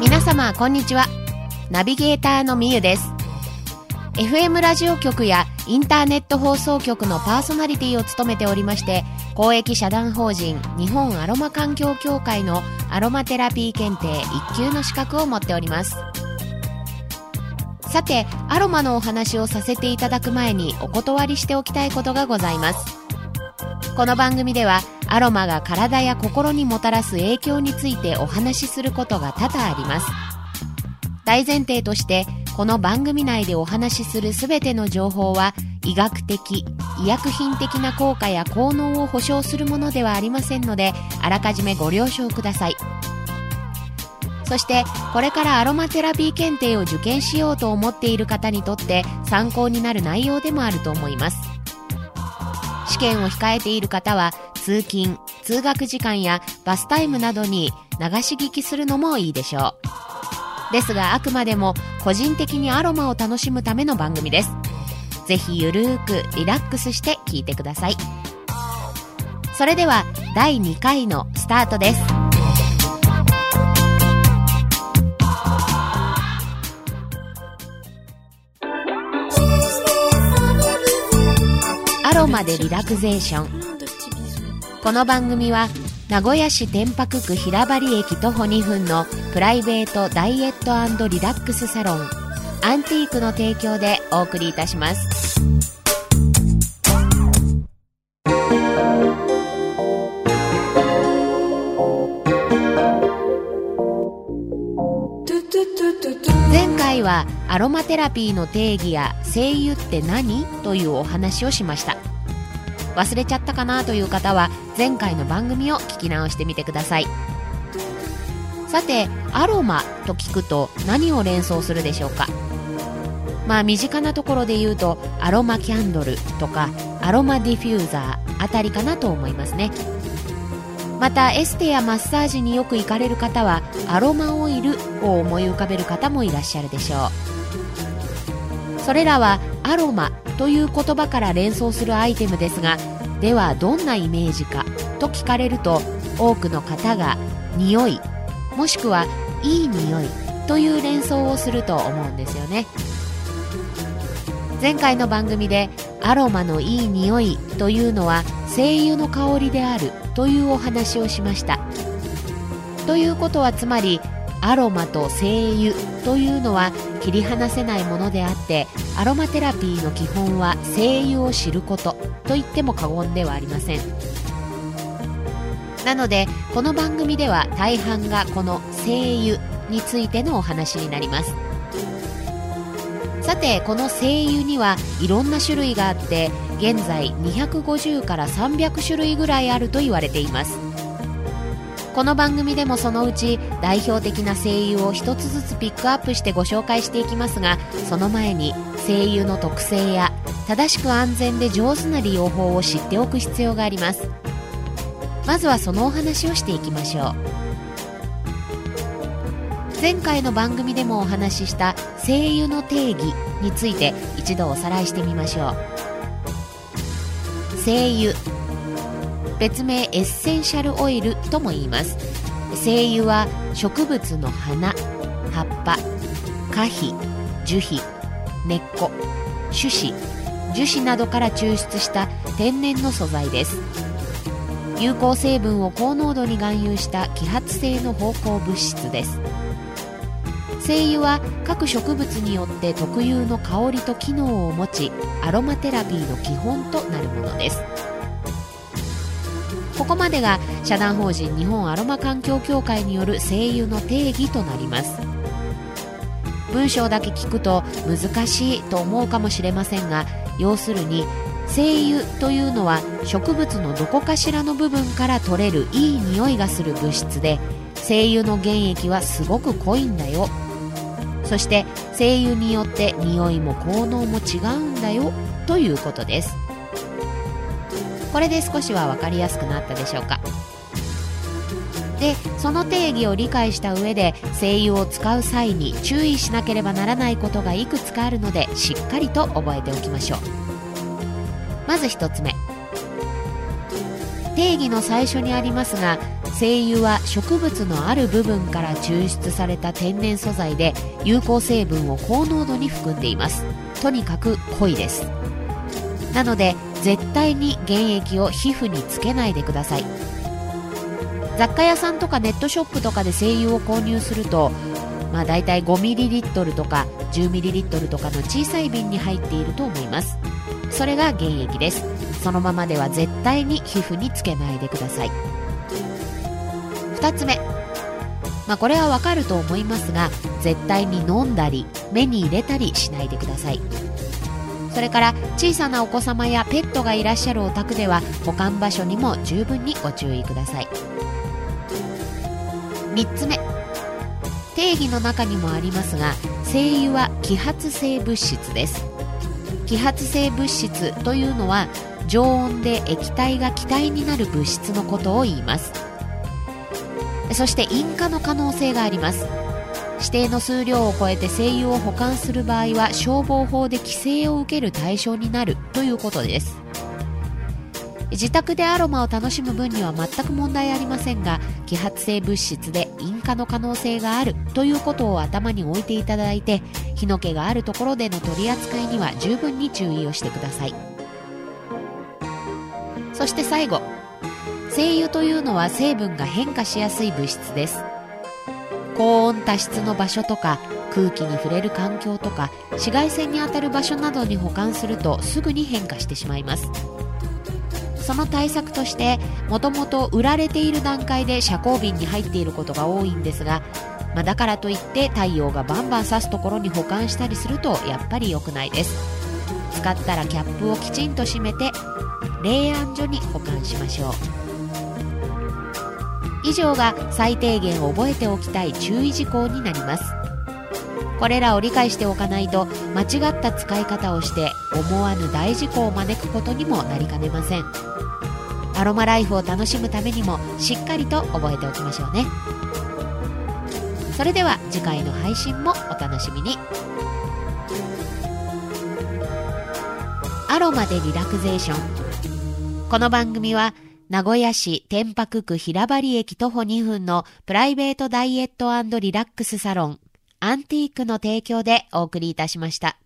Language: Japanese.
皆様こんにちは。ナビゲーターのみゆです。FM ラジオ局やインターネット放送局のパーソナリティを務めておりまして公益社団法人日本アロマ環境協会のアロマテラピー検定1級の資格を持っております。さてアロマのお話をさせていただく前にお断りしておきたいことがございます。この番組ではアロマが体や心にもたらす影響についてお話しすることが多々あります。大前提としてこの番組内でお話しするすべての情報は医学的医薬品的な効果や効能を保証するものではありませんのであらかじめご了承ください。そしてこれからアロマテラピー検定を受験しようと思っている方にとって参考になる内容でもあると思います。試験を控えている方は通勤通学時間やバスタイムなどに流し聞きするのもいいでしょう。ですがあくまでも個人的にアロマを楽しむための番組です。ぜひゆるーくリラックスして聞いてください。それでは第2回のスタートです。ロマでリラクゼーション。この番組は名古屋市天白区平張駅徒歩2分のプライベートダイエットリラックスサロンアンティークの提供でお送りいたします。前回はアロマテラピーの定義や精油って何？というお話をしました。忘れちゃったかなという方は前回の番組を聞き直してみてください。さてアロマと聞くと何を連想するでしょうか？まあ身近なところで言うとアロマキャンドルとかアロマディフューザーあたりかなと思いますね。またエステやマッサージによく行かれる方はアロマオイルを思い浮かべる方もいらっしゃるでしょう。それらはアロマという言葉から連想するアイテムですがではどんなイメージか？と聞かれると多くの方が匂いもしくはいい匂いという連想をすると思うんですよね。前回の番組でアロマのいい匂いというのは精油の香りであるというお話をしました。ということはつまりアロマと精油というのは切り離せないものであってアロマテラピーの基本は精油を知ることと言っても過言ではありません。なのでこの番組では大半がこの精油についてのお話になります。さてこの精油にはいろんな種類があって現在250から300種類ぐらいあると言われています。この番組でもそのうち代表的な精油を一つずつピックアップしてご紹介していきますがその前に精油の特性や正しく安全で上手な利用法を知っておく必要があります。まずはそのお話をしていきましょう。前回の番組でもお話しした精油の定義について一度おさらいしてみましょう。精油別名エッセンシャルオイルとも言います。精油は植物の花葉っぱ花皮樹皮根っこ種子樹脂などから抽出した天然の素材です。有効成分を高濃度に含有した揮発性の芳香物質です。精油は各植物によって特有の香りと機能を持ちアロマテラピーの基本となるものです。ここまでが社団法人日本アロマ環境協会による精油の定義となります。文章だけ聞くと難しいと思うかもしれませんが要するに精油というのは植物のどこかしらの部分から取れるいい匂いがする物質で精油の原液はすごく濃いんだよ。そして精油によって匂いも効能も違うんだよ。ということです。これで少しは分かりやすくなったでしょうか。でその定義を理解した上で精油を使う際に注意しなければならないことがいくつかあるのでしっかりと覚えておきましょう。まず1つ目。定義の最初にありますが精油は植物のある部分から抽出された天然素材で有効成分を高濃度に含んでいます。とにかく濃いです。なので絶対に原液を皮膚につけないでください。雑貨屋さんとかネットショップとかで精油を購入するとまあ大体 5ml とか 10ml とかの小さい瓶に入っていると思います。それが原液です。そのままでは絶対に皮膚につけないでください。2つ目。まあ、これはわかると思いますが絶対に飲んだり目に入れたりしないでください。それから小さなお子様やペットがいらっしゃるお宅では保管場所にも十分にご注意ください。3つ目。定義の中にもありますが精油は揮発性物質です。揮発性物質というのは常温で液体が気体になる物質のことを言います。そして引火の可能性があります。指定の数量を超えて精油を保管する場合は消防法で規制を受ける対象になるということです。自宅でアロマを楽しむ分には全く問題ありませんが揮発性物質で引火の可能性があるということを頭に置いていただいて火の気があるところでの取り扱いには十分に注意をしてください。そして最後精油というのは成分が変化しやすい物質です。高温多湿の場所とか空気に触れる環境とか紫外線に当たる場所などに保管するとすぐに変化してしまいます。その対策としてもともと売られている段階で遮光瓶に入っていることが多いんですが、まあ、だからといって太陽がバンバン差すところに保管したりするとやっぱり良くないです。使ったらキャップをきちんと閉めて冷暗所に保管しましょう。以上が最低限覚えておきたい注意事項になります。これらを理解しておかないと間違った使い方をして思わぬ大事故を招くことにもなりかねません。アロマライフを楽しむためにもしっかりと覚えておきましょうね。それでは次回の配信もお楽しみに。アロマでリラクゼーション。この番組は名古屋市天白区平張駅徒歩2分のプライベートダイエットリラックスサロンアンティークの提供でお送りいたしました。